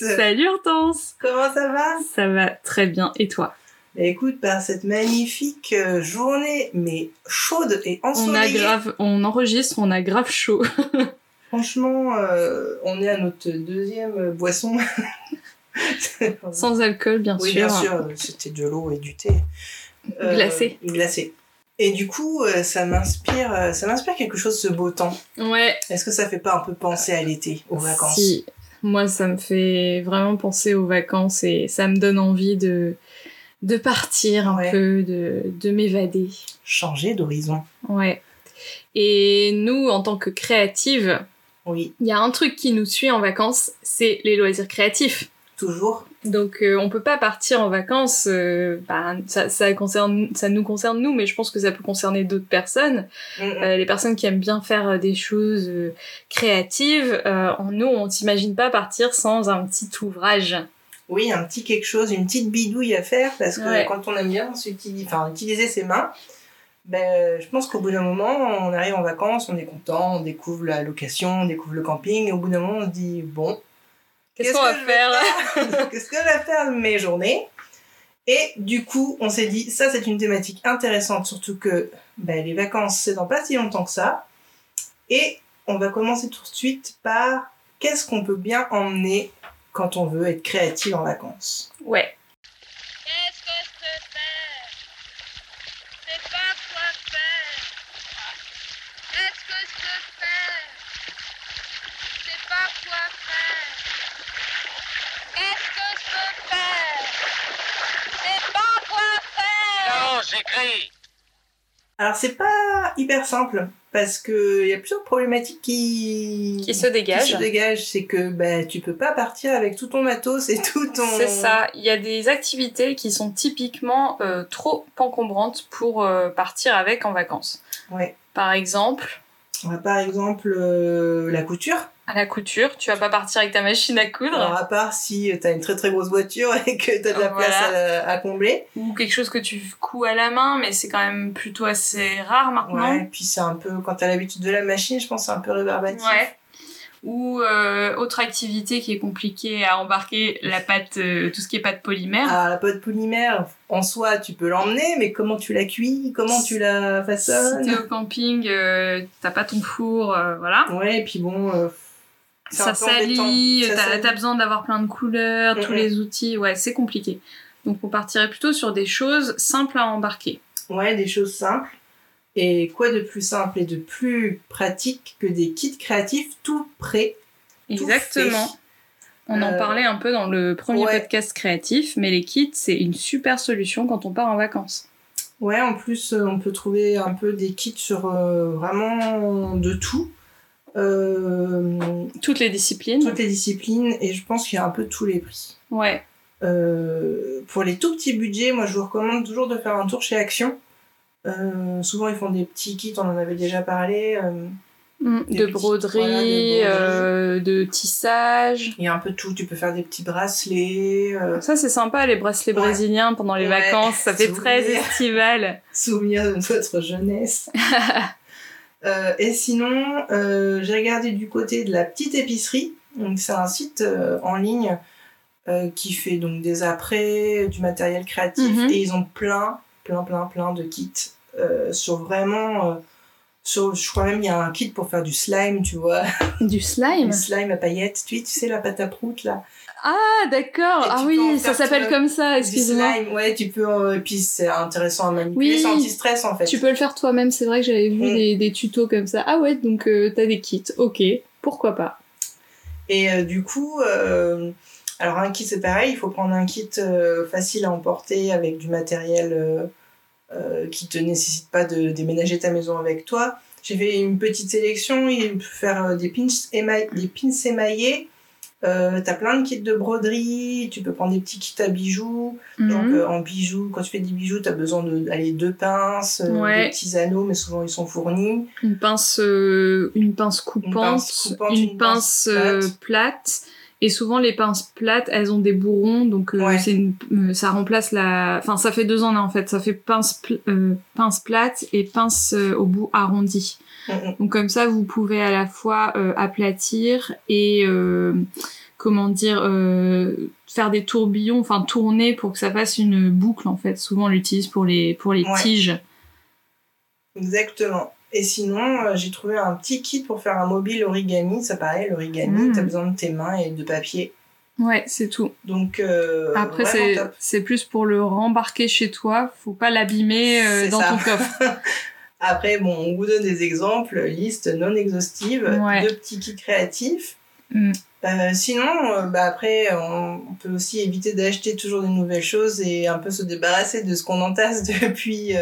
Salut Hortense Comment ça va? Ça va très bien, et toi? Bah, Écoute, par cette magnifique euh, journée, mais chaude et On a ensoleillée, grave, on enregistre, on a grave chaud. franchement, euh, on est à notre deuxième boisson. Sans alcool, bien oui, sûr. bien sûr, c'était de l'eau et du thé. Euh, Glacé. Glacé. Et du coup, ça m'inspire, ça m'inspire quelque chose ce beau temps. Ouais, Est-ce que ça fait pas un peu penser à l'été, aux vacances? Si, moi ça me fait vraiment penser aux vacances et ça me donne envie de, de partir un Ouais. peu, de, de m'évader. Changer d'horizon. Ouais. Et nous, en tant que créatives, Oui, il y a un truc qui nous suit en vacances, c'est les loisirs créatifs. toujours. Donc euh, on peut pas partir en vacances, euh, bah, ça, ça, concerne, ça nous concerne nous, mais je pense que ça peut concerner d'autres personnes. Mm, mm. Euh, les personnes qui aiment bien faire euh, des choses créatives, en nous, on s'imagine pas partir sans un petit ouvrage. Oui, un petit quelque chose, une petite bidouille à faire, parce que Ouais. quand on aime bien s'utiliser, enfin, utiliser ses mains, ben, je pense qu'au bout d'un moment, on arrive en vacances, on est content, on découvre la location, on découvre le camping, et au bout d'un moment, on se dit, bon, Qu'est-ce qu'on va faire? Qu'est-ce que je vais faire de mes journées? Et du coup, on s'est dit, ça c'est une thématique intéressante, surtout que ben, les vacances, c'est dans pas si longtemps que ça. Et on va commencer tout de suite par qu'est-ce qu'on peut bien emmener quand on veut être créatif en vacances? Ouais. Qu'est-ce que je peux faire C'est pas quoi faire. Qu'est-ce que je peux faire C'est pas quoi faire. Qu'est-ce que je peux faire C'est pas quoi Alors c'est pas hyper simple parce que il y a plusieurs problématiques qui Qui se qui dégage. se dégagent. C'est que bah tu peux pas partir avec tout ton matos et tout ton. C'est ça. Il y a des activités qui sont typiquement euh, trop encombrantes pour euh, partir avec en vacances. Ouais. Par exemple, par exemple euh, la couture. à la couture, tu vas pas partir avec ta machine à coudre. Alors à part si t'as une très très grosse voiture et que t'as de la Voilà. place à, à combler. ou quelque chose que tu couds à la main, mais c'est quand même plutôt assez rare maintenant. Ouais. Puis c'est un peu quand t'as l'habitude de la machine, je pense que c'est un peu rébarbatif. Ouais. Ou euh, autre activité qui est compliquée à embarquer, la pâte, euh, tout ce qui est pâte polymère? Alors la pâte polymère, en soi, tu peux l'emmener, mais comment tu la cuis, comment tu la si façonnes. t'es au camping, euh, t'as pas ton four, euh, voilà. Ouais, et puis bon. Ça salit, t'as besoin d'avoir plein de couleurs, tous Mhm. les outils, ouais, c'est compliqué. Donc on partirait plutôt sur des choses simples à embarquer. Ouais, des choses simples. Et quoi de plus simple et de plus pratique que des kits créatifs tout prêts Exactement. On en Euh, parlait un peu dans le premier ouais. podcast créatif, mais les kits, c'est une super solution quand on part en vacances. Ouais, en plus, euh, on peut trouver un peu des kits sur euh, vraiment de tout. Euh, Toutes les disciplines. toutes les disciplines, et je pense qu'il y a un peu tous les prix. Ouais. Pour les tout petits budgets, moi je vous recommande toujours de faire un tour chez Action. Euh, souvent ils font des petits kits, on en avait déjà parlé. euh, Mm, de petits- broderie, voilà, euh, de tissage. Il y a un peu de tout, tu peux faire des petits bracelets, Ça, c'est sympa, les bracelets Ouais. brésiliens pendant les Ouais, vacances. Ça fait souvenir. très estival. souvenirs de notre jeunesse. Et sinon, j'ai regardé du côté de la petite épicerie. Donc c'est un site en ligne qui fait donc des apprêts, du matériel créatif Mhm. et ils ont plein, plein, plein, plein de kits euh, sur vraiment. euh, sur, je crois même il y a un kit pour faire du slime, tu vois, Du slime? Du slime à paillettes. Tu, tu sais la pâte à prout là. Ah, d'accord. Ah oui, ça s'appelle comme ça, excuse-moi. slime, ouais, tu peux. euh, et puis c'est intéressant à manipuler, Oui. c'est anti-stress en fait. Tu peux le faire toi-même, c'est vrai que j'avais vu Mm. des, des tutos comme ça. Ah ouais, donc euh, t'as des kits, ok, pourquoi pas. Et euh, du coup, alors un kit c'est pareil, il faut prendre un kit euh, facile à emporter avec du matériel euh, euh, qui te nécessite pas de déménager ta maison avec toi. J'ai fait une petite sélection, il peut faire des pins, éma- des pins émaillés Euh, t'as plein de kits de broderie, tu peux prendre des petits kits à bijoux. Donc Mhm. euh, en bijoux, quand tu fais des bijoux, t'as besoin de aller deux pinces, euh, Ouais. des petits anneaux, mais souvent ils sont fournis. Une pince, une pince coupante, pince coupante, une, une pince, pince plate. plate. Et souvent les pinces plates, elles ont des bourrons, donc euh, Ouais. c'est une- euh, ça remplace la. Enfin, ça fait deux en un en fait. Ça fait pince, pl- euh, pince plate et pince euh, au bout arrondi. Mhm. Donc comme ça, vous pouvez à la fois euh, aplatir et euh, comment dire euh, faire des tourbillons, enfin tourner pour que ça fasse une boucle en fait. Souvent on l'utilise pour les pour les Ouais. tiges. Exactement. Et sinon, euh, j'ai trouvé un petit kit pour faire un mobile origami. Ça pareil, l'origami, Mm. t'as besoin de tes mains et de papier. Ouais, c'est tout. Donc euh, Après, c'est, plus pour le rembarquer chez toi. Faut pas l'abîmer euh, dans ça. ton coffre. Après, bon, on vous donne des exemples, liste non exhaustive, Ouais. de petits kits créatifs. Mm. Euh, sinon, bah après, on, on peut aussi éviter d'acheter toujours des nouvelles choses et un peu se débarrasser de ce qu'on entasse depuis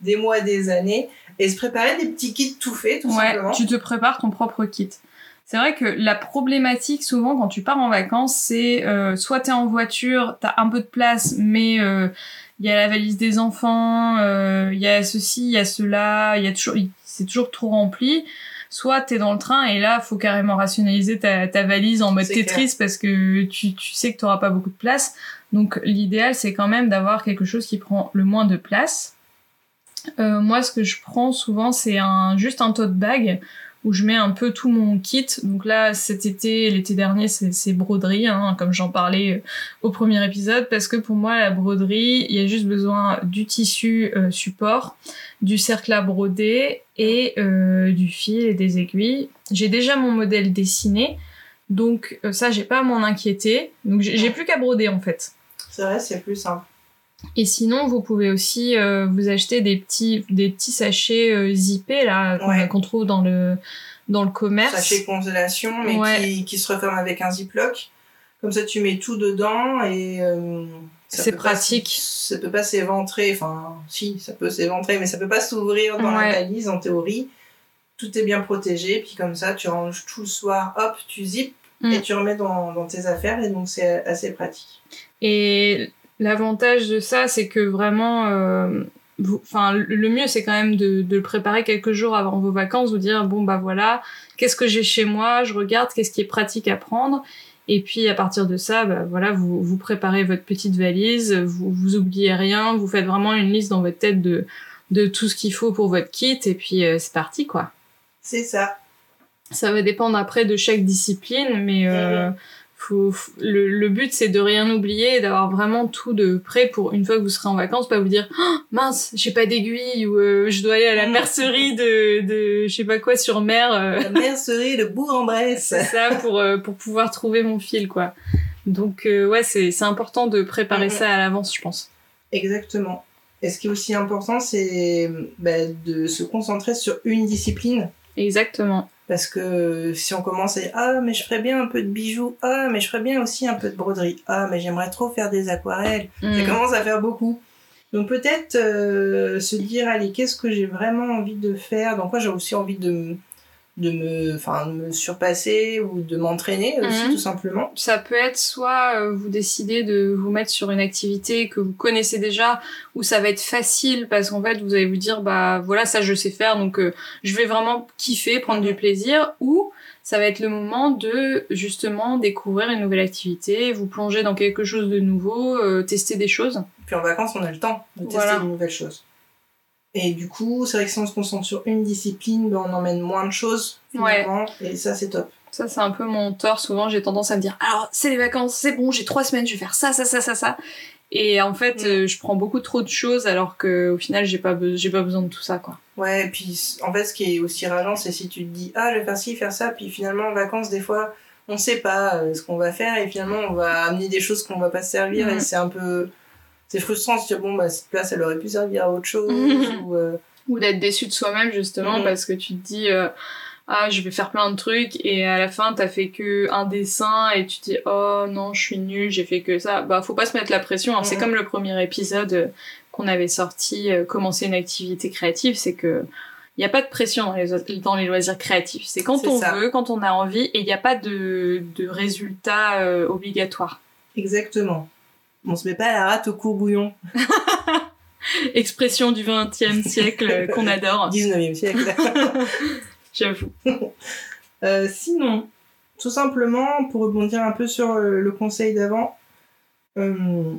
des mois, des années, et se préparer des petits kits tout faits, tout ouais, simplement. tu te prépares ton propre kit. C'est vrai que la problématique souvent quand tu pars en vacances, c'est euh, soit t'es en voiture, t'as un peu de place, mais euh, il y a la valise des enfants, euh, il y a ceci, il y a cela, il y a toujours, c'est toujours trop rempli. Soit t'es dans le train et là faut carrément rationaliser ta, ta valise en mode Tetris parce que tu, tu sais que t'auras pas beaucoup de place. Donc l'idéal c'est quand même d'avoir quelque chose qui prend le moins de place. Euh, moi ce que je prends souvent c'est un juste un tote bag où je mets un peu tout mon kit. Donc là, cet été, l'été dernier, c'est broderie, hein, comme j'en parlais euh, au premier épisode, parce que pour moi, la broderie, il y a juste besoin du tissu euh, support, du cercle à broder et du fil et des aiguilles. J'ai déjà mon modèle dessiné, donc ça, j'ai pas à m'en inquiéter. Donc j'ai plus qu'à broder en fait. C'est vrai, c'est plus simple. Et sinon, vous pouvez aussi euh, vous acheter des petits, des petits sachets euh, zippés là qu'on Ouais. trouve dans le dans le commerce. Sachet congélation, mais Ouais. qui, qui se referme avec un ziploc. Comme ça, tu mets tout dedans et. euh, C'est pas pratique. s- ça peut pas s'éventrer, enfin, si, ça peut s'éventrer, mais ça peut pas s'ouvrir dans Ouais. la valise en théorie. Tout est bien protégé, puis comme ça, tu ranges tout le soir, hop, tu zippes Mm. et tu remets dans, dans tes affaires, et donc c'est assez pratique. Et l'avantage de ça, c'est que vraiment, euh, enfin, le le mieux, c'est quand même de, de le préparer quelques jours avant vos vacances, vous dire bon bah voilà, qu'est-ce que j'ai chez moi, je regarde, qu'est-ce qui est pratique à prendre. Et puis à partir de ça, bah, voilà, vous, vous préparez votre petite valise, vous, vous oubliez rien, vous faites vraiment une liste dans votre tête de, de tout ce qu'il faut pour votre kit, et puis euh, c'est parti quoi. C'est ça. Ça va dépendre après de chaque discipline, mais euh, faut, faut- le, le but c'est de rien oublier, d'avoir vraiment tout de prêt pour une fois que vous serez en vacances, pas vous dire Oh, mince, j'ai pas d'aiguille ou euh, je dois aller à la mercerie de, de je sais pas quoi sur mer. euh, La mercerie de Bourg-en-Bresse. c'est ça pour euh, pour pouvoir trouver mon fil quoi. Donc ouais, c'est c'est important de préparer ça à l'avance, je pense. Exactement. Et ce qui est aussi important, c'est bah, de se concentrer sur une discipline. Exactement. Parce que si on commence à dire Ah, mais je ferais bien un peu de bijoux. Ah, mais je ferais bien aussi un peu de broderie. Ah, mais j'aimerais trop faire des aquarelles. Ça Mm. commence à faire beaucoup. Donc peut-être euh, se dire Allez, qu'est-ce que j'ai vraiment envie de faire Dans quoi j'ai aussi envie de, de, me, enfin, de me surpasser ou de m'entraîner aussi, Mhm. tout simplement. Ça peut être soit euh, vous décidez de vous mettre sur une activité que vous connaissez déjà, où ça va être facile parce qu'en fait vous allez vous dire bah voilà ça je sais faire donc euh, je vais vraiment kiffer, prendre du plaisir, ou ça va être le moment de justement découvrir une nouvelle activité, vous plonger dans quelque chose de nouveau, euh, tester des choses. Puis en vacances, on a le temps de tester Voilà. de nouvelles choses. Et du coup, c'est vrai que si on se concentre sur une discipline, ben, on emmène moins de choses, finalement. Et ça, c'est top. Ça, c'est un peu mon tort. Souvent, j'ai tendance à me dire, alors, c'est les vacances, c'est bon, j'ai trois semaines, je vais faire ça, ça, ça, ça, ça. Et en fait, Mm. euh, je prends beaucoup trop de choses alors que au final, j'ai pas, be- pas besoin de tout ça, quoi. Ouais, et puis en fait, ce qui est aussi rageant, c'est si tu te dis, ah, je vais faire ci, faire ça, puis finalement, en vacances, des fois, on sait pas euh, ce qu'on va faire, et finalement, on va amener des choses qu'on va pas se servir, et c'est un peu. C'est frustrant, se dire, bon, bah, cette place, elle aurait pu servir à autre chose, ou. euh, Ou d'être déçu de soi-même, justement, Mhm. parce que tu te dis, euh, ah, je vais faire plein de trucs, et à la fin, t'as fait que un dessin, et tu te dis, oh non, je suis nulle, j'ai fait que ça. Bah, faut pas se mettre la pression. hein. C'est Mhm. comme le premier épisode euh, qu'on avait sorti, euh, commencer une activité créative, c'est que Il n'y a pas de pression dans les, dans les loisirs créatifs. C'est quand on ça. veut, quand on a envie, et il n'y a pas de, de résultat obligatoire. Exactement. On se met pas la rate au courbouillon. Expression du XXe siècle euh, qu'on adore, 19e siècle. j'avoue. Euh, sinon, tout simplement, pour rebondir un peu sur euh, le conseil d'avant, euh,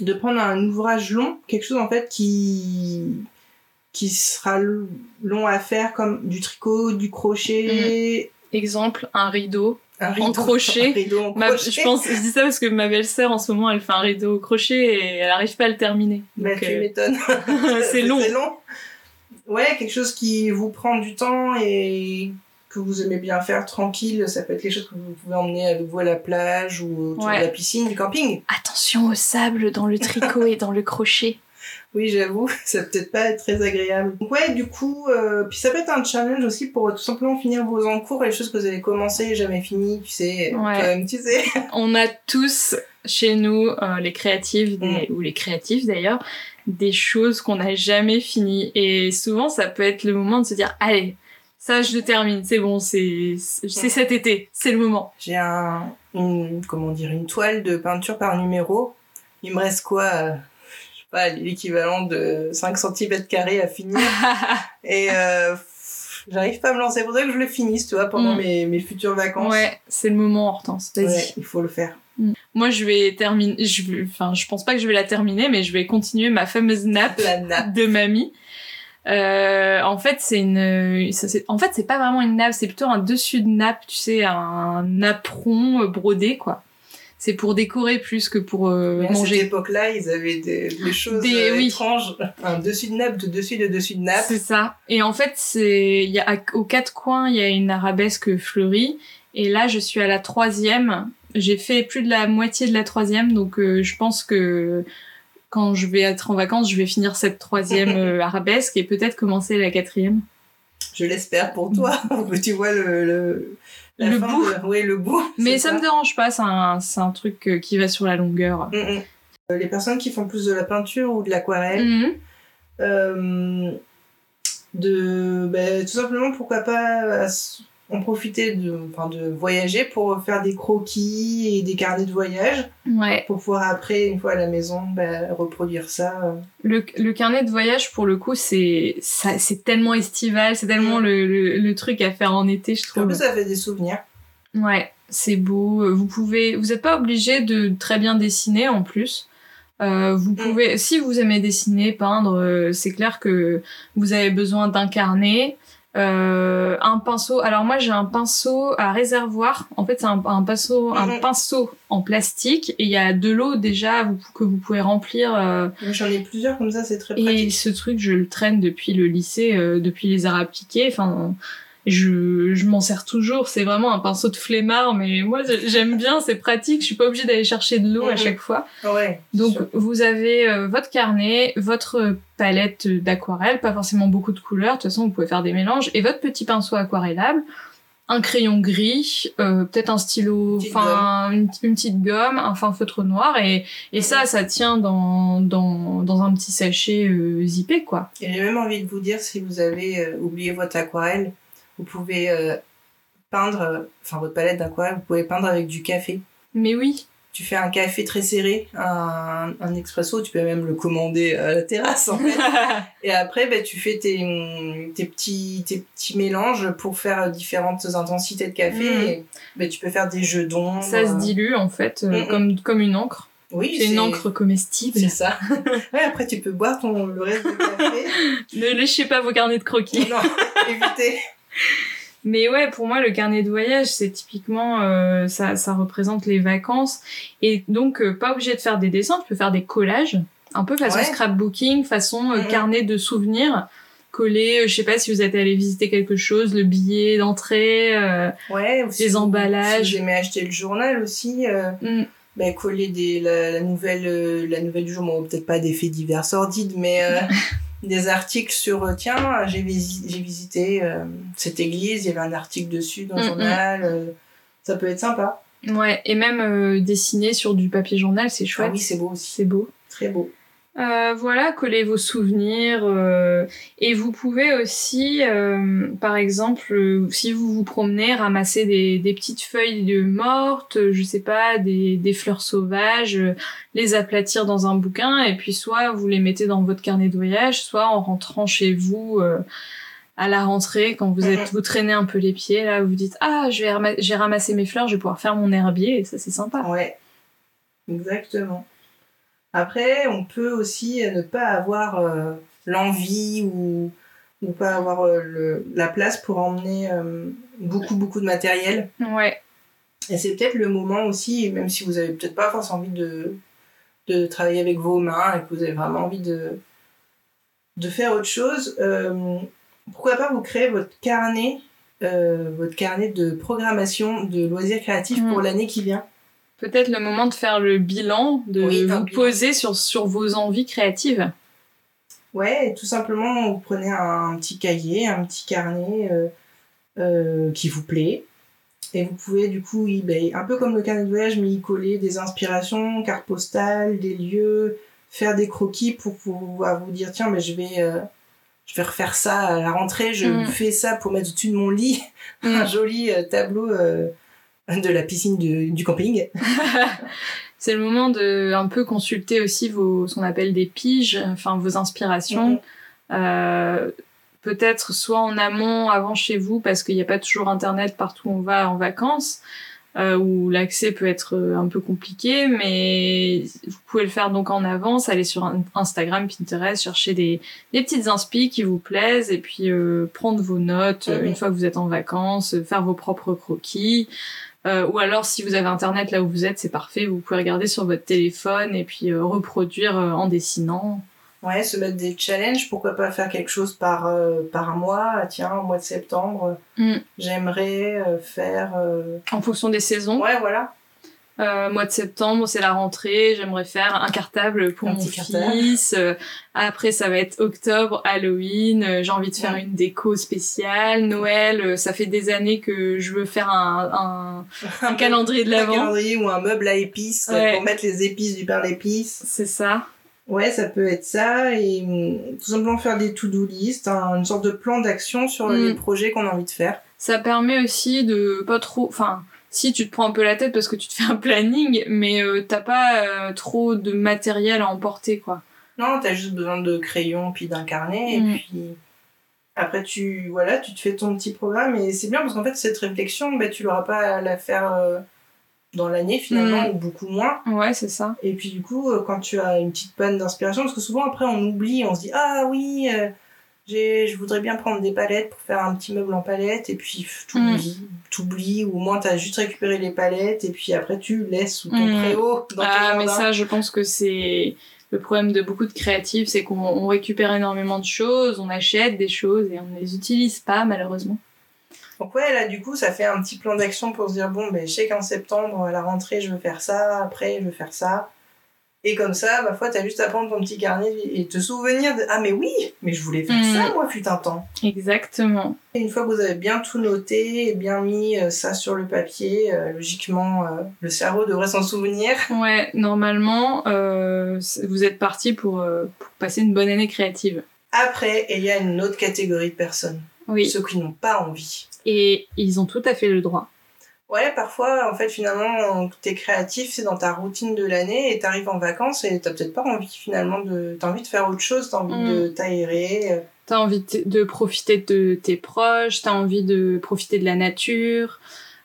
de prendre un ouvrage long, quelque chose en fait qui qui sera long à faire comme du tricot, du crochet, Exemple, un rideau. Un rideau, crochet. un rideau en Ma- crochet. je pense, je dis ça parce que ma belle-sœur en ce moment, elle fait un rideau au crochet et elle arrive pas à le terminer. Bah, Donc, tu euh, m'étonnes. c'est long. C'est long. Ouais, quelque chose qui vous prend du temps et que vous aimez bien faire tranquille. Ça peut être quelque chose que vous pouvez emmener avec vous à la plage ou autour Ouais. de la piscine, du camping. Attention au sable dans le tricot et dans le crochet. Oui, j'avoue, ça peut peut-être pas être très agréable. Donc ouais, du coup, euh, puis ça peut être un challenge aussi pour euh, tout simplement finir vos encours, les choses que vous avez commencé et jamais fini, tu sais, Ouais. comme tu sais. On a tous chez nous, euh, les créatifs, des- ou les créatifs d'ailleurs, des choses qu'on n'a jamais finies. Et souvent, ça peut être le moment de se dire, allez, ça, je le termine, c'est bon, c'est c'est Mm. cet été, c'est le moment. J'ai un, une, comment dire, une toile de peinture par numéro. Il me reste quoi euh, pas, l'équivalent de 5 cm carrés à finir. Et euh, j'arrive pas à me lancer. Il faudrait que je le finisse, tu vois, pendant Mm. mes, mes futures vacances. ouais, c'est le moment, Hortense. Vas-y. Ouais, il faut le faire. Moi, je vais terminer. Je vais, enfin, je pense pas que je vais la terminer, mais je vais continuer ma fameuse nappe La nappe. de mamie. Euh, en fait, c'est une. ça, c'est- en fait, c'est pas vraiment une nappe, c'est plutôt un dessus de nappe, tu sais, un napperon euh, brodé, quoi. C'est pour décorer plus que pour euh, Mais à cette manger. époque-là, ils avaient des, des choses Des- euh, oui. étranges. Un dessus de nappe, de dessus de dessus de nappe. C'est ça. Et en fait, c'est, il y a aux quatre coins, il y a une arabesque fleurie. Et là, je suis à la troisième. J'ai fait plus de la moitié de la troisième, donc euh, je pense que quand je vais être en vacances, je vais finir cette troisième arabesque et peut-être commencer la quatrième. Je l'espère pour toi. pour que tu vois le, le, la Le bout. de- Ouais, le bout. Mais c'est ça me dérange pas, c'est un, truc euh, qui va sur la longueur. Mm, mm. Euh, Les personnes qui font plus de la peinture ou de l'aquarelle, Mhm. euh, de bah, tout simplement pourquoi pas en profiter de, enfin, de voyager pour faire des croquis et des carnets de voyage Ouais. pour pouvoir après une fois à la maison bah, reproduire ça. Le, le carnet de voyage, pour le coup, c'est tellement estival, c'est tellement Mm. le, le, le truc à faire en été, je en trouve. plus ça fait des souvenirs Ouais, c'est beau. Vous pouvez, vous n'êtes pas obligé de très bien dessiner en plus. Euh, vous pouvez, si vous aimez dessiner, peindre, euh, c'est clair que vous avez besoin d'un carnet, euh, un pinceau. Alors moi j'ai un pinceau à réservoir. En fait c'est un, un pinceau, un Mhm. pinceau en plastique et il y a de l'eau déjà que vous pouvez remplir. euh, j'en ai plusieurs comme ça c'est très et pratique ce truc, je le traîne depuis le lycée, euh, depuis les arts appliqués. Enfin, je, je m'en sers toujours. C'est vraiment un pinceau de flemmard, mais moi j'aime bien, c'est pratique. Je suis pas obligée d'aller chercher de l'eau à chaque fois. ouais Donc sûr. vous avez euh, votre carnet, votre palette d'aquarelle, pas forcément beaucoup de couleurs. De toute façon, vous pouvez faire des mélanges et votre petit pinceau aquarellable. Un crayon gris, euh, peut-être un stylo, enfin une, une petite gomme, un fin feutre noir et, et ça, ça tient dans, dans, dans un petit sachet euh, zippé quoi. J'ai même envie de vous dire, si vous avez oublié votre aquarelle, vous pouvez euh, peindre, euh, enfin votre palette d'aquarelle, vous pouvez peindre avec du café. Mais oui, Tu fais un café très serré, un, un expresso, tu peux même le commander à la terrasse en fait. Et après, bah, tu fais tes, tes, petits, tes petits mélanges pour faire différentes intensités de café. Et, bah, tu peux faire des jeux d'ombre. ça se dilue en fait euh, comme, comme une encre. Oui, C'est une encre comestible. C'est ça. ouais, après, tu peux boire ton, le reste du café. Ne léchez pas vos carnets de croquis. non, évitez. Mais ouais, pour moi, le carnet de voyage, c'est typiquement, euh, ça, ça représente les vacances. Et donc, euh, pas obligé de faire des dessins, tu peux faire des collages, un peu façon Ouais. scrapbooking, façon euh, Mhm. carnet de souvenirs, coller, euh, je sais pas si vous êtes allé visiter quelque chose, le billet d'entrée. Ouais, Les emballages. Si aimez acheter le journal aussi, mm, bah, coller des, la, la nouvelle, la nouvelle du jour, bon, peut-être pas des faits divers sordides, mais des articles sur, euh, tiens, j'ai visi- j'ai visité euh, cette église, il y avait un article dessus dans le Mm, journal, euh, ça peut être sympa. Ouais, et même euh, dessiner sur du papier journal, c'est Ah chouette. oui, c'est beau aussi, c'est beau. très beau. Euh, voilà, collez vos souvenirs. euh, et vous pouvez aussi, euh, par exemple, si vous vous promenez, ramasser des, petites feuilles de mortes, je sais pas, des, fleurs sauvages, les aplatir dans un bouquin, et puis soit vous les mettez dans votre carnet de voyage, soit en rentrant chez vous à la rentrée, quand vous êtes, vous traînez un peu les pieds, là, vous dites ah, j'ai ramassé mes fleurs, je vais pouvoir faire mon herbier, et ça c'est sympa. Ouais, exactement. Après, on peut aussi ne pas avoir euh, l'envie ou, ou pas avoir euh, le- la place pour emmener euh, beaucoup, beaucoup de matériel. Ouais. Et c'est peut-être le moment aussi, même si vous avez peut-être pas forcément envie de, de travailler avec vos mains et que vous avez vraiment envie de, de faire autre chose, euh, pourquoi pas vous créer votre carnet, euh, votre carnet de programmation de loisirs créatifs Mm. pour l'année qui vient. Peut-être le moment de faire le bilan, de Oui, vous bilan. poser sur, sur vos envies créatives. Ouais, tout simplement, vous prenez un, petit cahier, un petit carnet euh, euh, qui vous plaît. Et vous pouvez du coup, y, ben, un peu comme le carnet de voyage, mais y coller des inspirations, cartes postales, des lieux, faire des croquis pour pouvoir vous dire tiens, mais je vais, euh, je vais refaire ça à la rentrée, je Mm. fais ça pour mettre au-dessus de mon lit, Mm. un joli euh, tableau euh, de la piscine du, du camping. C'est le moment de un peu consulter aussi vos, ce qu'on appelle des piges, enfin vos inspirations. Euh, Peut-être soit en amont, avant chez vous, parce qu'il n'y a pas toujours internet partout où on va en vacances, euh, où l'accès peut être euh, un peu compliqué, mais vous pouvez le faire donc en avance, aller sur Instagram, Pinterest, chercher des, des petites inspi qui vous plaisent, et puis euh, prendre vos notes une fois que vous êtes en vacances, faire vos propres croquis. Euh, ou alors, si vous avez internet là où vous êtes, c'est parfait. Vous pouvez regarder sur votre téléphone et puis euh, reproduire euh, en dessinant. Ouais, se mettre des challenges, pourquoi pas faire quelque chose par, euh, par mois. Ah, Tiens, au mois de septembre, Mm. j'aimerais euh, faire. euh, En fonction des saisons. Ouais, voilà. Euh, mois de septembre, c'est la rentrée. J'aimerais faire un cartable pour Un mon fils. Euh, après, ça va être octobre, Halloween. Euh, J'ai envie de faire Ouais. une déco spéciale. Noël, ça fait des années que je veux faire un, un, un calendrier de Un l'avant. calendrier ou un meuble à épices Ouais. pour mettre les épices du pain d'épices. C'est ça. Ouais, ça peut être ça. Et hum, tout simplement faire des to-do list, un- une sorte de plan d'action sur Mm. les projets qu'on a envie de faire. Ça permet aussi de pas trop, enfin, si tu te prends un peu la tête parce que tu te fais un planning, mais euh, t'as pas euh, trop de matériel à emporter, quoi. Non, t'as juste besoin de crayons puis d'un carnet. Mm. Et puis après, tu, voilà, tu te fais ton petit programme. Et c'est bien parce qu'en fait, cette réflexion, bah, tu l'auras pas à la faire euh, dans l'année finalement, Mm. ou beaucoup moins. Ouais, c'est ça. Et puis du coup, quand tu as une petite panne d'inspiration, parce que souvent après on oublie, on se dit ah oui, je voudrais bien prendre des palettes pour faire un petit meuble en palette, et puis t'oublies, t'oublies, ou au moins t'as juste récupéré les palettes, et puis après tu laisses sous ton Mm. préau dans Ah, mais ça, je pense que c'est le problème de beaucoup de créatifs, c'est qu'on on récupère énormément de choses, on achète des choses et on ne les utilise pas, malheureusement. Donc ouais, là du coup ça fait un petit plan d'action pour se dire bon ben je sais qu'en septembre à la rentrée je veux faire ça, après je veux faire ça. Et comme ça, ma foi, t'as juste à prendre ton petit carnet et te souvenir de ah mais oui, mais je voulais faire Mm. ça moi fut un temps. Exactement. Et une fois que vous avez bien tout noté et bien mis euh, ça sur le papier, euh, logiquement, euh, le cerveau devrait s'en souvenir. Ouais, normalement, vous êtes parti pour, pour passer une bonne année créative. Après, il y a une autre catégorie de personnes, Oui. ceux qui n'ont pas envie. Et ils ont tout à fait le droit. Ouais, parfois, en fait, finalement, t'es créatif, c'est dans ta routine de l'année et t'arrives en vacances et t'as peut-être pas envie, finalement, de... T'as envie de faire autre chose, t'as envie Mm. de t'aérer. euh. T'as envie de, de profiter de tes proches, t'as envie de profiter de la nature,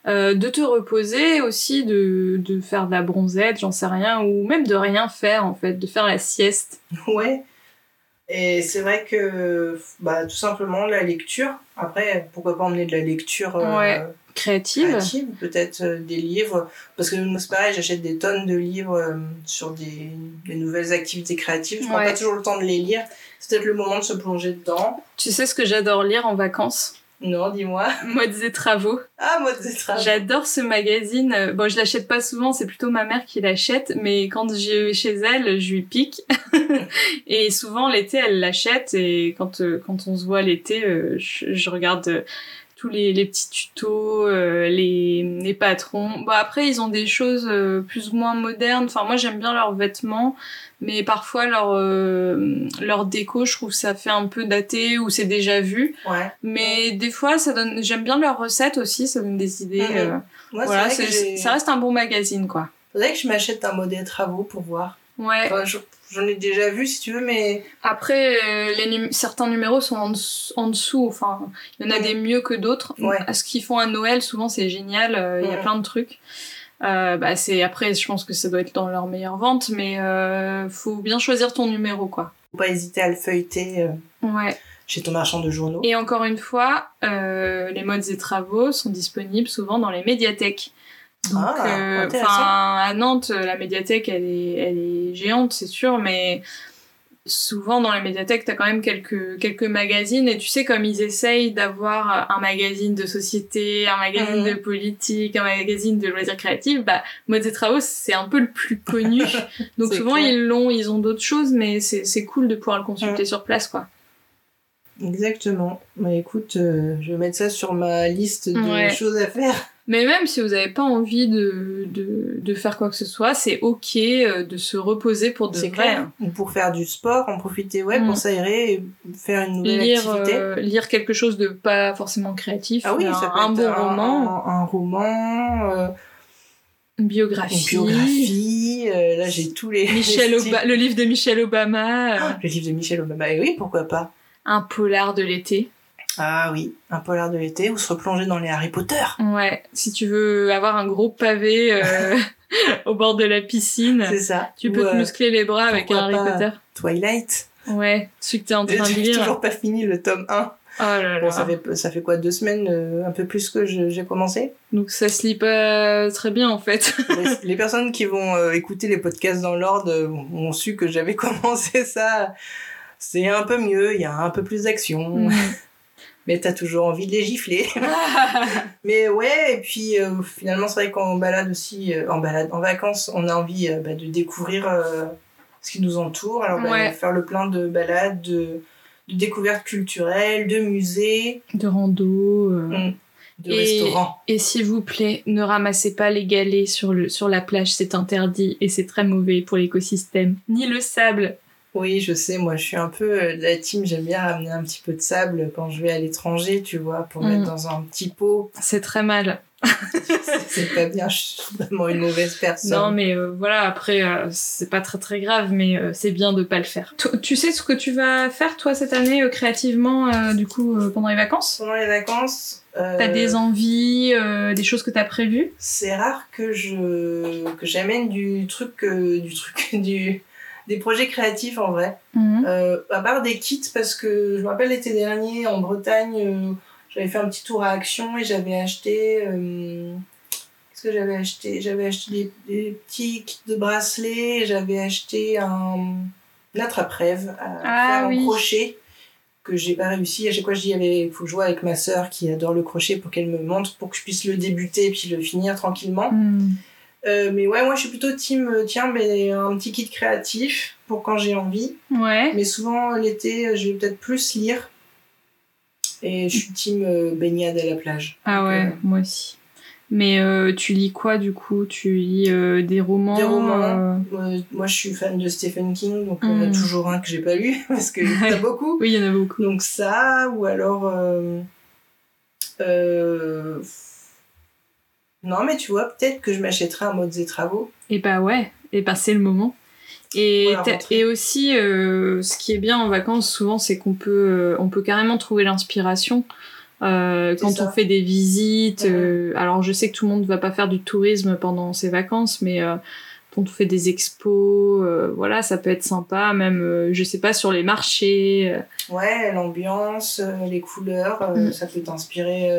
euh, de te reposer aussi, de, de faire de la bronzette, j'en sais rien, ou même de rien faire en fait, de faire la sieste. Ouais. Et c'est vrai que, bah, tout simplement, la lecture. Après, pourquoi pas emmener de la lecture euh, Ouais. Créative. créative, peut-être euh, des livres. Parce que moi, c'est pareil, j'achète des tonnes de livres euh, sur des, des nouvelles activités créatives. Je prends Ouais. pas toujours le temps de les lire. C'est peut-être le moment de se plonger dedans. Tu sais ce que j'adore lire en vacances? Non, dis-moi. Modes et travaux. Ah, moi, c'est très J'adore ce magazine. Bon, je l'achète pas souvent, c'est plutôt ma mère qui l'achète, mais quand j'y vais chez elle, je lui pique. et souvent l'été, elle l'achète et quand euh, quand on se voit l'été, euh, je, je regarde euh, tous les, les petits tutos, euh, les, les patrons. Bon après ils ont des choses euh, plus ou moins modernes. Enfin moi j'aime bien leurs vêtements, mais parfois leur euh, leur déco je trouve ça fait un peu daté ou c'est déjà vu. Ouais. Mais des fois ça donne. J'aime bien leurs recettes aussi, ça donne des idées. Euh, Moi, voilà, que ça reste un bon magazine quoi. faudrait que je m'achète un modèle travaux pour voir. Ouais. Enfin, je- J'en ai déjà vu si tu veux, mais Après, euh, les num- certains numéros sont en, dessous- en dessous. Enfin, il y en a des mieux que d'autres. Ouais. À ce qu'ils font à Noël, souvent c'est génial. euh, Il y a plein de trucs. Euh, bah, c'est après, je pense que ça doit être dans leur meilleure vente, mais euh, faut bien choisir ton numéro, quoi. faut pas hésiter à le feuilleter euh, Ouais. chez ton marchand de journaux. Et encore une fois, euh, les modes et travaux sont disponibles souvent dans les médiathèques. Donc, Ah, euh, à Nantes, la médiathèque, elle est, elle est géante, c'est sûr, mais souvent dans les médiathèques, t'as quand même quelques, quelques magazines, et tu sais, comme ils essayent d'avoir un magazine de société, un magazine Mhm. de politique, un magazine de loisirs créatifs, bah, Modes et Travaux, c'est un peu le plus connu. Donc souvent, clair. ils l'ont, ils ont d'autres choses, mais c'est cool de pouvoir le consulter sur place, quoi. Exactement. Bah écoute, euh, je vais mettre ça sur ma liste de Ouais. choses à faire. Mais même si vous n'avez pas envie de, de, de faire quoi que ce soit, c'est ok euh, de se reposer pour de vrai. clair. Ou pour faire du sport, en profiter ouais, Mm. pour s'aérer et faire une nouvelle Lire, activité. euh, lire quelque chose de pas forcément créatif, Ah oui, un, ça peut un être bon un, roman, un, un roman, euh, une une biographie, biographie. euh, là, j'ai tous les. Michel les Oba- styles. le livre de Michelle Obama, euh, Le livre de Michel Obama. Et oui, pourquoi pas. un polar de l'été. Ah oui, un polar de l'été ou se replonger dans les Harry Potter. Ouais, si tu veux avoir un gros pavé euh, au bord de la piscine, C'est ça. tu Ou, peux te euh, muscler les bras avec un Harry Potter. Twilight. Ouais, celui que t'es en train de J'ai lire. toujours pas fini le tome 1. Oh là Bon, là. ça fait, ça fait quoi, deux semaines, euh, un peu plus que j'ai commencé? Donc ça se lit pas très bien en fait. les, les personnes qui vont euh, écouter les podcasts dans l'ordre euh, ont su que j'avais commencé ça. C'est un peu mieux, il y a un peu plus d'action, Mm. Mais t'as toujours envie de les gifler. mais ouais, et puis euh, finalement, c'est vrai qu'en balade aussi, euh, en balade, en vacances, on a envie euh, bah, de découvrir euh, ce qui nous entoure. Alors, bah, Ouais. faire le plein de balades, de, de découvertes culturelles, de musées, de rando. euh. Mm. de Et- restaurants. Et s'il vous plaît, ne ramassez pas les galets sur, le, sur la plage, c'est interdit et c'est très mauvais pour l'écosystème. Ni le sable. Oui, je sais, moi je suis un peu euh, de la team, j'aime bien ramener un petit peu de sable quand je vais à l'étranger, tu vois, pour Mm. mettre dans un petit pot. C'est très mal. C'est pas bien, je suis vraiment une mauvaise personne. Non, mais euh, voilà, après, euh, c'est pas très très grave, mais euh, c'est bien de pas le faire. Tu sais ce que tu vas faire, toi, cette année, créativement, du coup, pendant les vacances? Pendant les vacances, T'as des envies, des choses que t'as prévues? c'est rare que je que j'amène du truc, du truc, du des projets créatifs en vrai. Mhm. Euh, à part des kits, parce que je me rappelle l'été dernier en Bretagne, euh, j'avais fait un petit tour à Action et j'avais acheté. euh, Qu'est-ce que j'avais acheté? J'avais acheté des, des petits kits de bracelets, j'avais acheté un, un attrape-rêve à Ah faire oui. en crochet que j'ai pas réussi. À chaque fois, je dis il faut que je joue avec ma sœur qui adore le crochet pour qu'elle me montre pour que je puisse le débuter puis le finir tranquillement. Mhm. Euh, mais ouais, moi je suis plutôt team, euh, tiens, mais un petit kit créatif pour quand j'ai envie. Ouais. Mais souvent, l'été, je vais peut-être plus lire. Et je suis team euh, baignade à la plage. Ah ouais, euh, moi aussi. Mais euh, tu lis quoi du coup? Tu lis euh, des romans Des romans. euh, Euh, moi, je suis fan de Stephen King, donc il y en a Mm. toujours un que j'ai pas lu, parce qu'il y en a beaucoup. Oui, il y en a beaucoup. Donc ça, ou alors... euh, euh, Non, mais tu vois, peut-être que je m'achèterai un Modes et Travaux. Et bah ouais, et bah c'est le moment. Et, et aussi, euh, ce qui est bien en vacances, souvent, c'est qu'on peut, euh, on peut carrément trouver l'inspiration. Euh, quand ça. on fait des visites, alors je sais que tout le monde ne va pas faire du tourisme pendant ses vacances, mais quand on fait des expos, euh, voilà, ça peut être sympa, même, euh, je sais pas, sur les marchés. euh, Ouais, l'ambiance, les couleurs, Mm. ça peut t'inspirer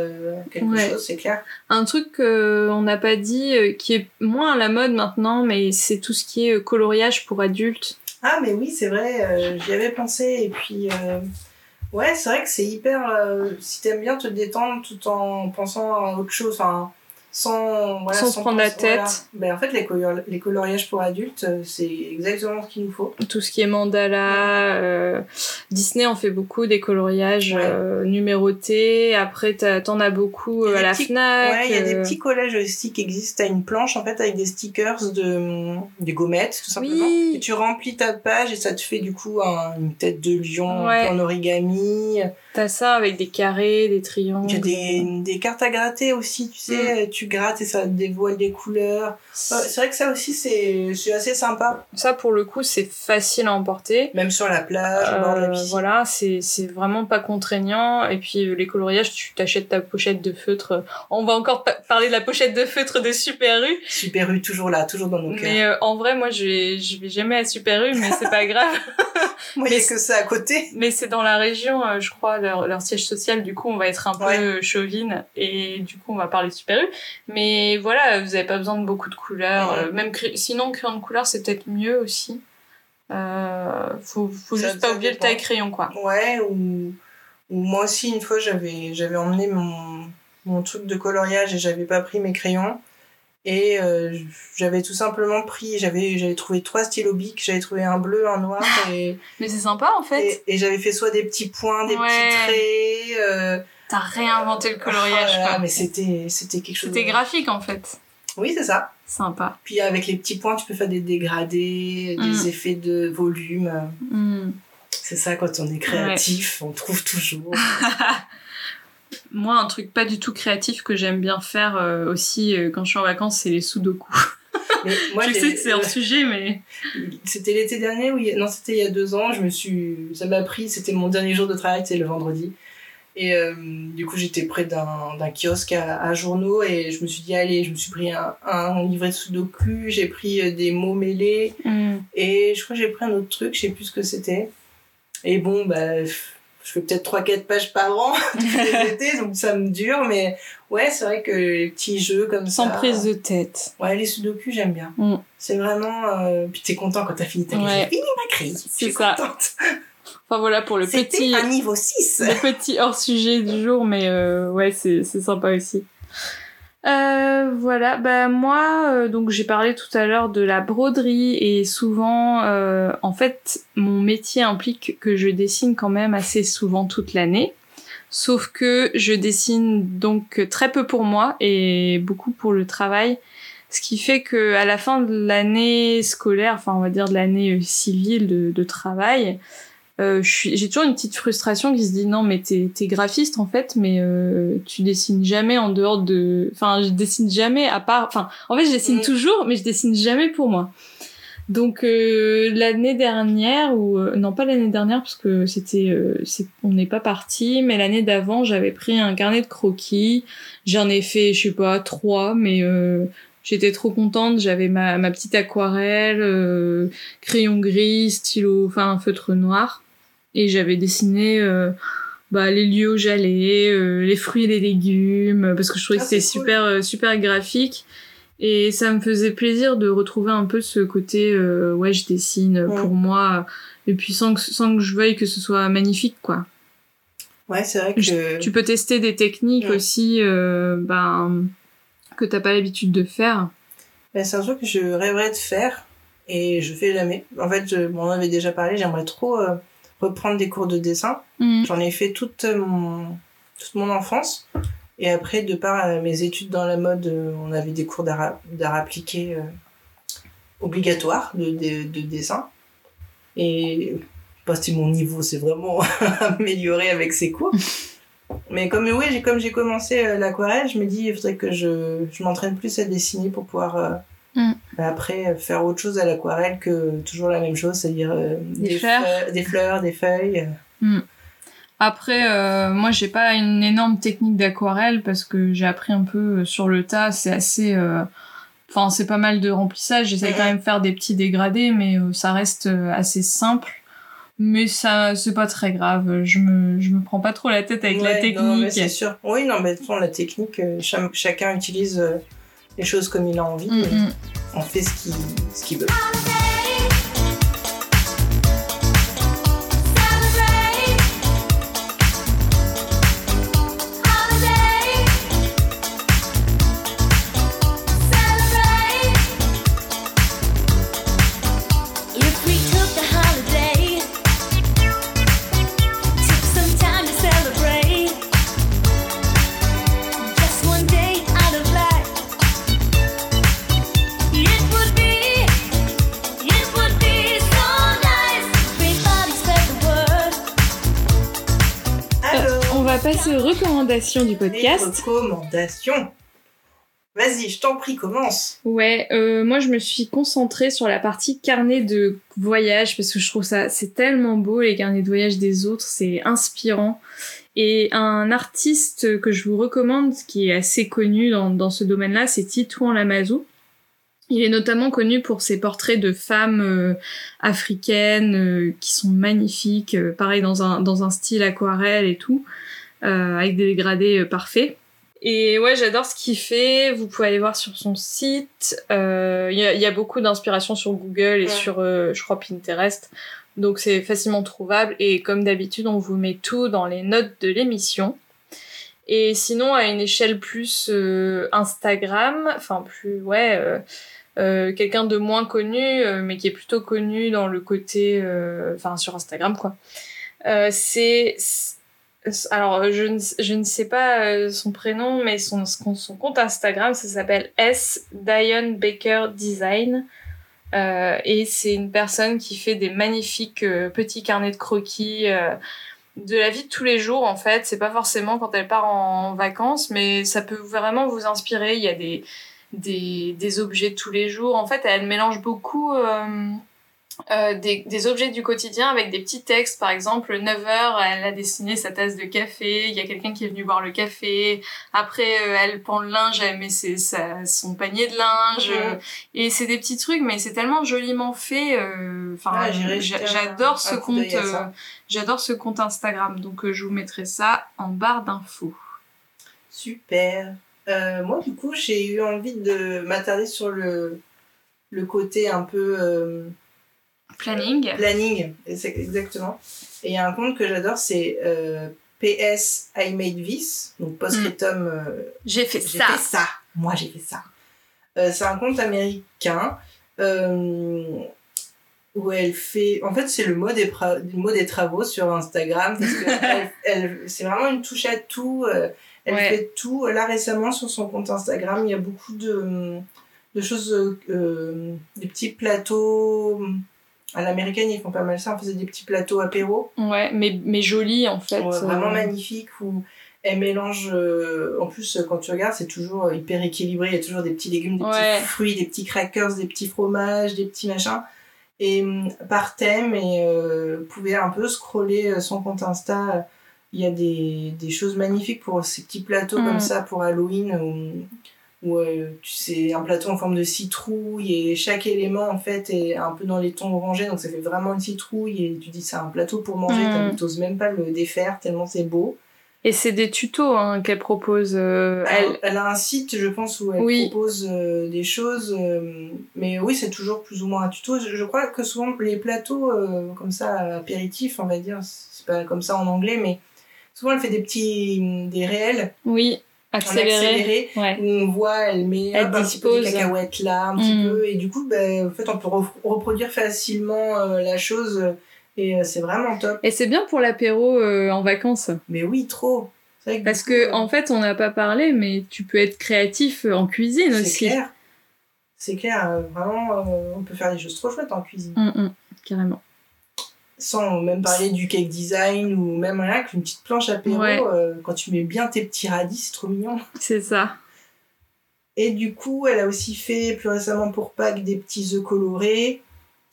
quelque Ouais. chose, c'est clair. Un truc qu'on n'a pas dit, qui est moins à la mode maintenant, mais c'est tout ce qui est coloriage pour adultes. Ah, mais oui, c'est vrai, j'y avais pensé. Et puis, ouais, c'est vrai que c'est hyper. si t'aimes bien te détendre tout en pensant à autre chose, enfin, sans, voilà, Sans se prendre la tête. voilà. Ben, en fait, les, les coloriages pour adultes, euh, c'est exactement ce qu'il nous faut. tout ce qui est mandala. euh, Disney en fait beaucoup des coloriages Ouais. euh, numérotés. Après, t'en as beaucoup euh, à la petits- Fnac. Ouais, il y a des euh, petits collages aussi qui existent. T'as une planche en fait avec des stickers de des gommettes tout simplement. Oui. Et tu remplis ta page et ça te fait du coup un- une tête de lion Ouais. en origami. T'as ça avec des carrés, des triangles. Il y a des, des cartes à gratter aussi, tu sais, tu grattes et ça dévoile des couleurs. C'est vrai que ça aussi c'est assez sympa. Ça, pour le coup, c'est facile à emporter. Même sur la plage, bord de la Euh, piscine. voilà, c'est vraiment pas contraignant. Et puis euh, les coloriages, tu t'achètes ta pochette de feutre. On va encore pa- parler de la pochette de feutre de Super U. Super U toujours là, toujours dans nos cœurs. Mais euh, en vrai, moi, je vais, je vais jamais à Super U, mais c'est pas grave. Moi, il y a mais que ça à côté. Mais c'est dans la région, euh, je crois, leur, leur siège social. Du coup, on va être un peu Ouais. chauvine et du coup, on va parler Super U. Mais voilà, vous avez pas besoin de beaucoup de couleurs. Ouais. Euh, même sinon, crayon de couleur, c'est peut-être mieux aussi. Euh, faut faut Ça- juste pas oublier le taille crayon, quoi. Ouais, ou, ou moi aussi, une fois, j'avais, j'avais emmené mon, mon truc de coloriage et j'avais pas pris mes crayons. Et euh, j'avais tout simplement pris, j'avais, j'avais trouvé trois stylos bics, j'avais trouvé un bleu, un noir et, Mais c'est sympa en fait. et, et j'avais fait soit des petits points, des Ouais. petits traits. Euh, T'as réinventé le coloriage, là, quoi. mais c'était, c'était quelque chose. C'était de- graphique en fait. Oui, c'est ça. Sympa. Puis avec les petits points, tu peux faire des dégradés, Mm. des effets de volume. Hmm. C'est ça, quand on est créatif, on trouve toujours. Moi, un truc pas du tout créatif que j'aime bien faire euh, aussi euh, quand je suis en vacances, c'est les sudoku. Mais moi, je sais que c'est un sujet, mais C'était l'été dernier ou non c'était il y a deux ans. Je me suis ça m'a pris. C'était mon dernier jour de travail c'était le vendredi. Et euh, du coup j'étais près d'un kiosque à, à journaux et je me suis dit allez je me suis pris un, un livret de sudoku. J'ai pris des mots mêlés et je crois que j'ai pris un autre truc. Je sais plus ce que c'était. Et bon bah je fais peut-être 3-4 pages par an tous les étés donc ça me dure mais ouais c'est vrai que les petits jeux comme sans ça prise de tête. ouais les sudoku j'aime bien Mm. c'est vraiment euh, puis t'es content quand t'as fini ta Ouais. J'ai fini ma crise C'est ça. contente Enfin voilà pour le petit, un niveau 6 le petit hors sujet du jour, mais euh, ouais c'est c'est sympa aussi. Euh, voilà, bah moi, euh, donc j'ai parlé tout à l'heure de la broderie et souvent, euh, en fait, mon métier implique que je dessine quand même assez souvent toute l'année. Sauf que je dessine donc très peu pour moi et beaucoup pour le travail. Ce qui fait que à la fin de l'année scolaire, enfin on va dire de l'année civile de travail, euh, j'ai toujours une petite frustration qui se dit non mais t'es es graphiste en fait, mais euh, tu dessines jamais en dehors de, enfin je dessine jamais à part, enfin en fait je dessine Mm. toujours, mais je dessine jamais pour moi. Donc euh, l'année dernière ou euh, non pas l'année dernière parce que c'était euh, on n'est pas parti mais l'année d'avant j'avais pris un carnet de croquis j'en ai fait je sais pas trois mais euh, j'étais trop contente j'avais ma, ma petite aquarelle euh, crayon gris stylo enfin un feutre noir et j'avais dessiné euh, bah, les lieux où j'allais euh, les fruits et les légumes parce que je trouvais Ah, que c'était cool. super euh, super graphique et ça me faisait plaisir de retrouver un peu ce côté, euh, ouais, je dessine Ouais. pour moi, et puis sans que, sans que je veuille que ce soit magnifique, quoi. ouais c'est vrai que Tu peux tester des techniques Ouais. aussi, euh, ben, que t'as pas l'habitude de faire. Ben, c'est un truc que je rêverais de faire et je fais jamais en fait je, en avait déjà parlé j'aimerais trop euh, reprendre des cours de dessin Mm. j'en ai fait toute mon toute mon enfance et après de par euh, mes études dans la mode euh, on avait des cours d'art appliqué euh, obligatoires de, de, de dessin et pas si mon niveau s'est vraiment amélioré avec ces cours mais comme oui j'ai comme j'ai commencé euh, l'aquarelle je me dis il faudrait que je, je m'entraîne plus à dessiner pour pouvoir euh, Mm. Bah, après faire autre chose à l'aquarelle que toujours la même chose c'est-à-dire euh, Des fleurs. des fleurs des feuilles Après, euh, moi, j'ai pas une énorme technique d'aquarelle parce que j'ai appris un peu euh, sur le tas. C'est assez, euh, enfin, c'est pas mal de remplissage. J'essaie quand même de faire des petits dégradés, mais ça reste assez simple. Mais ça, c'est pas très grave. Je me, je me prends pas trop la tête avec la Ouais, non, mais technique. c'est sûr. Oui, non, mais de toute façon, la technique, cha- chacun utilise les choses comme il a envie. Mm, mais mm. On fait ce qu'il ce qu'il veut. Aux recommandations du Les podcast? recommandations. Vas-y, je t'en prie, commence. Ouais, euh, moi je me suis concentrée sur la partie carnet de voyage parce que je trouve ça c'est tellement beau les carnets de voyage des autres, c'est inspirant. Et un artiste que je vous recommande qui est assez connu dans, dans ce domaine-là, c'est Titouan Lamazou. Il est notamment connu pour ses portraits de femmes euh, africaines euh, qui sont magnifiques, pareil dans un, dans un style aquarelle et tout, avec des dégradés euh, parfaits. Et ouais, j'adore ce qu'il fait. Vous pouvez aller voir sur son site. Euh, Il y, a, il y a beaucoup d'inspiration sur Google et Ouais. sur, euh, je crois, Pinterest. Donc c'est facilement trouvable. Et comme d'habitude, on vous met tout dans les notes de l'émission. Et sinon, à une échelle plus euh, Instagram, enfin plus, ouais, euh, euh, quelqu'un de moins connu, euh, mais qui est plutôt connu dans le côté, euh, enfin sur Instagram, quoi. Euh, c'est alors, je ne, je ne sais pas euh, son prénom, mais son, compte Instagram, ça s'appelle S. Diane Baker Design. Euh, et c'est une personne qui fait des magnifiques euh, petits carnets de croquis euh, de la vie de tous les jours, en fait. C'est pas forcément quand elle part en vacances, mais ça peut vraiment vous inspirer. Il y a des, des, des objets tous les jours. En fait, elle mélange beaucoup euh, des, des objets du quotidien avec des petits textes. Par exemple, 9h, elle a dessiné sa tasse de café. Il y a quelqu'un qui est venu boire le café. Après, euh, elle pend le linge, elle met ses, sa, son panier de linge. Mhm. Et c'est des petits trucs, mais c'est tellement joliment fait. euh, Enfin, Ah, j'adore ce compte. J'adore ce compte Instagram, donc je vous mettrai ça en barre d'infos. Super. Euh, moi, du coup, j'ai eu envie de m'attarder sur le, le côté un peu euh, Planning. planning. Exactement. Et il y a un compte que j'adore, c'est euh, PS I Made This, donc post-scriptum. euh, J'ai fait j'ai ça. fait ça. Moi, j'ai fait ça. Euh, c'est un compte américain euh, où elle fait. En fait, c'est le mot des, pra- le mot des travaux sur Instagram parce que elle, elle- c'est vraiment une touche à tout. elle Ouais. fait tout. Là, récemment, sur son compte Instagram, il y a beaucoup de, de choses, des petits plateaux. À l'américaine, ils font pas mal ça. On faisait des petits plateaux apéro. Ouais, mais, mais joli en fait. Ouais, vraiment euh, magnifique où elle mélange euh, en plus euh, quand tu regardes c'est toujours euh, hyper équilibré il y a toujours des petits légumes des Ouais. petits fruits des petits crackers des petits fromages des petits machins et hum, par thème et euh, vous pouvez un peu scroller euh, son compte Insta il y a des, des choses magnifiques pour ces petits plateaux Mm. comme ça pour Halloween où, où, euh, tu sais un plateau en forme de citrouille et chaque élément en fait est un peu dans les tons orangés donc ça fait vraiment une citrouille et tu dis c'est un plateau pour manger Mm. tu t'oses même pas le défaire tellement c'est beau Et c'est des tutos hein, qu'elle propose. euh, elle, elle... a un site, je pense, où elle Oui. propose euh, des choses. euh, mais oui, c'est toujours plus ou moins un tuto. Je, je crois que souvent, les plateaux euh, comme ça, apéritifs, on va dire, c'est pas comme ça en anglais, mais souvent, elle fait des petits. des réels Oui, en accéléré. Ouais. Où on voit, elle met Elle hop, un petit peu dispose. cacahuètes là, un petit Mm. peu. Et du coup, ben, en fait, on peut re- reproduire facilement euh, la chose. euh, Et euh, c'est vraiment top. Et c'est bien pour l'apéro euh, en vacances. Mais oui, trop. C'est Parce que, coup, euh, en fait, on n'a pas parlé, mais tu peux être créatif en cuisine C'est aussi. clair. C'est clair, vraiment, on peut faire des choses trop chouettes en cuisine. Hum, hum, carrément. Sans même parler du cake design ou même rien qu'une petite planche apéro, Ouais. euh, quand tu mets bien tes petits radis, c'est trop mignon. C'est ça. Et du coup, elle a aussi fait plus récemment pour Pâques des petits œufs colorés.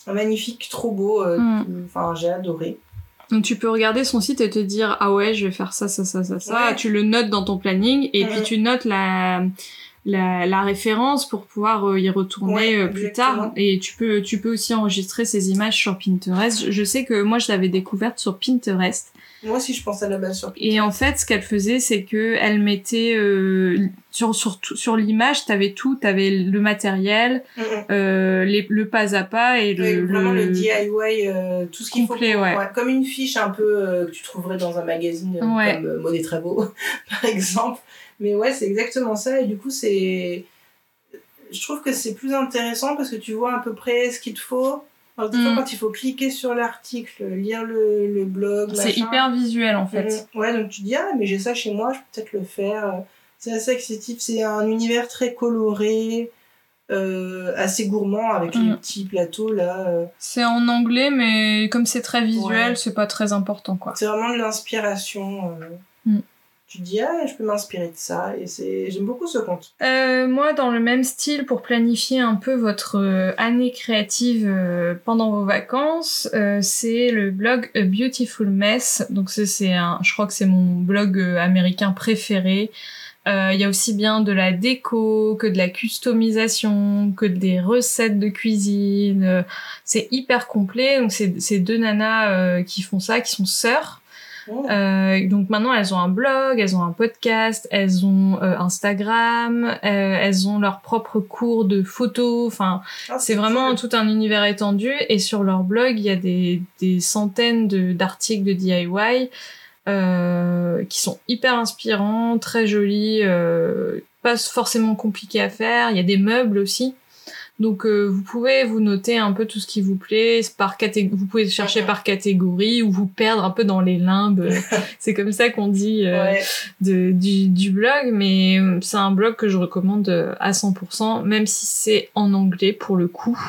Un magnifique, trop beau. euh, Mm. Enfin, j'ai adoré. Donc tu peux regarder son site et te dire ah ouais je vais faire ça ça ça ça ça. Ouais. Tu le notes dans ton planning et Mhm. puis tu notes la la, la référence pour pouvoir euh, y retourner Ouais, euh, plus tard et tu peux tu peux aussi enregistrer ces images sur Pinterest. Je, sais que moi je l'avais découverte sur Pinterest Moi aussi, je pense à la base sur et en fait ce qu'elle faisait c'est que elle mettait euh, sur sur tout- sur l'image t'avais tout t'avais le matériel Mm, mm. euh, les, le pas à pas et le, Ouais, vraiment le, le- DIY, euh, tout ce qu'il faut. Pour- ouais. Comme une fiche un peu que tu trouverais dans un magazine Ouais. comme des Travaux, par exemple. Mais ouais, c'est exactement ça. Et du coup, c'est. Je trouve que c'est plus intéressant parce que tu vois à peu près ce qu'il te faut. Alors, des fois, Mm. quand il faut cliquer sur l'article, lire le, le blog, c'est hyper visuel en fait. Mhm. Ouais, donc tu dis, ah, mais j'ai ça chez moi, je peux peut-être le faire. C'est assez accessible, c'est un univers très coloré, euh, assez gourmand avec les Mhm. petits plateaux là. euh. C'est en anglais, mais comme c'est très visuel, Ouais. c'est pas très important, quoi. C'est vraiment de l'inspiration. euh. Tu dis ah je peux m'inspirer de ça et c'est j'aime beaucoup ce compte. Euh, moi, dans le même style, pour planifier un peu votre euh, année créative euh, pendant vos vacances, euh, c'est le blog A Beautiful Mess. Donc c'est un, je crois que c'est mon blog euh, américain préféré. Il y a aussi bien de la déco que de la customisation, que des recettes de cuisine. C'est hyper complet. Donc c'est deux nanas qui font ça, qui sont sœurs. Mmh. Euh, donc maintenant elles ont un blog, elles ont un podcast, elles ont euh, Instagram, euh, elles ont leur propre cours de photo. Enfin, Ah, c'est vraiment cool. tout un univers étendu. Et sur leur blog, il y a des, des centaines de- d'articles de, DIY euh, qui sont hyper inspirants, très jolis, euh, pas forcément compliqués à faire. Il y a des meubles aussi. Donc euh, vous pouvez vous noter un peu tout ce qui vous plaît par catég- vous pouvez chercher par catégorie ou vous perdre un peu dans les limbes. c'est comme ça qu'on dit euh, Ouais. de, du, du blog, mais euh, c'est un blog que je recommande euh, à 100%, même si c'est en anglais pour le coup.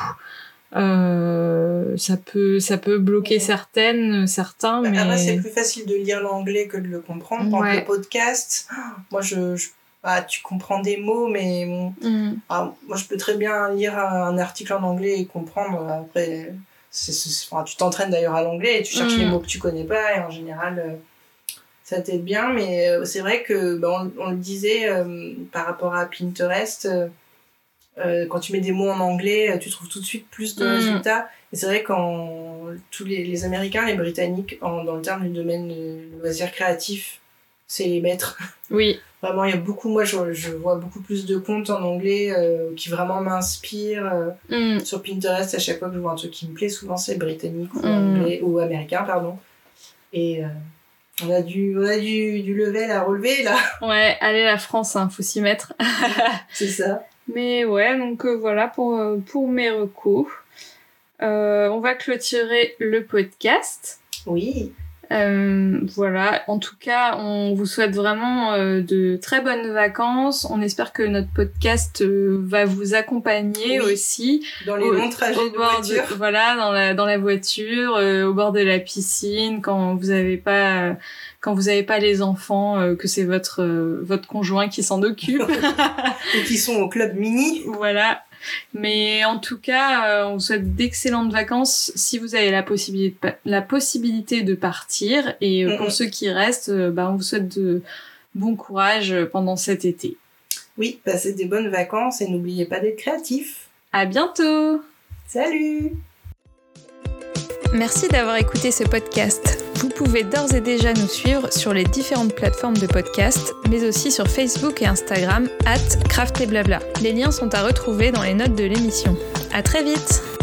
Euh, ça peut ça peut bloquer Ouais. certaines certains Bah, mais c'est plus facile de lire l'anglais que de le comprendre. Ouais. le podcast, moi, je, je- ah, tu comprends des mots, mais Mm. ah, moi, je peux très bien lire un article en anglais et comprendre. Après, c'est- c'est- enfin, tu t'entraînes d'ailleurs à l'anglais et tu cherches Mm. les mots que tu connais pas et en général, euh, ça t'aide bien. Mais euh, c'est vrai que, bah, on, on le disait euh, par rapport à Pinterest. euh, euh, quand tu mets des mots en anglais, euh, tu trouves tout de suite plus de Mm. résultats. Et c'est vrai quand tous les, les Américains, les Britanniques, en, dans le terme du domaine euh, loisirs créatifs, c'est les maîtres. oui Vraiment, il y a beaucoup, moi je, je vois beaucoup plus de comptes en anglais euh, qui vraiment m'inspirent. euh, Mm. sur Pinterest, à chaque fois que je vois un truc qui me plaît, souvent c'est britannique ou Mm. anglais ou américain, pardon. Et euh, on a du, on a du, du level à relever là, ouais allez la France hein, faut s'y mettre c'est ça. mais ouais donc voilà pour pour mes recos Euh, on va clôturer le podcast Oui, Euh, voilà, en tout cas, on vous souhaite vraiment euh, de très bonnes vacances. On espère que notre podcast euh, va vous accompagner Oui. aussi. dans les Au- longs trajets au de bord voiture. voilà, dans la dans la voiture, euh, au bord de la piscine, quand vous avez pas euh, quand vous avez pas les enfants, euh, que c'est votre euh, votre conjoint qui s'en occupe. ou qui sont au club mini. Voilà. Mais en tout cas, euh, on vous souhaite d'excellentes vacances si vous avez la possibilité de, pa- la possibilité de partir. Et euh, pour ceux qui restent, euh, bah, on vous souhaite de bon courage pendant cet été. Oui, passez des bonnes vacances et n'oubliez pas d'être créatif. À bientôt! Salut Merci d'avoir écouté ce podcast. Vous pouvez d'ores et déjà nous suivre sur les différentes plateformes de podcast, mais aussi sur Facebook et Instagram, at. Les liens sont à retrouver dans les notes de l'émission. À très vite!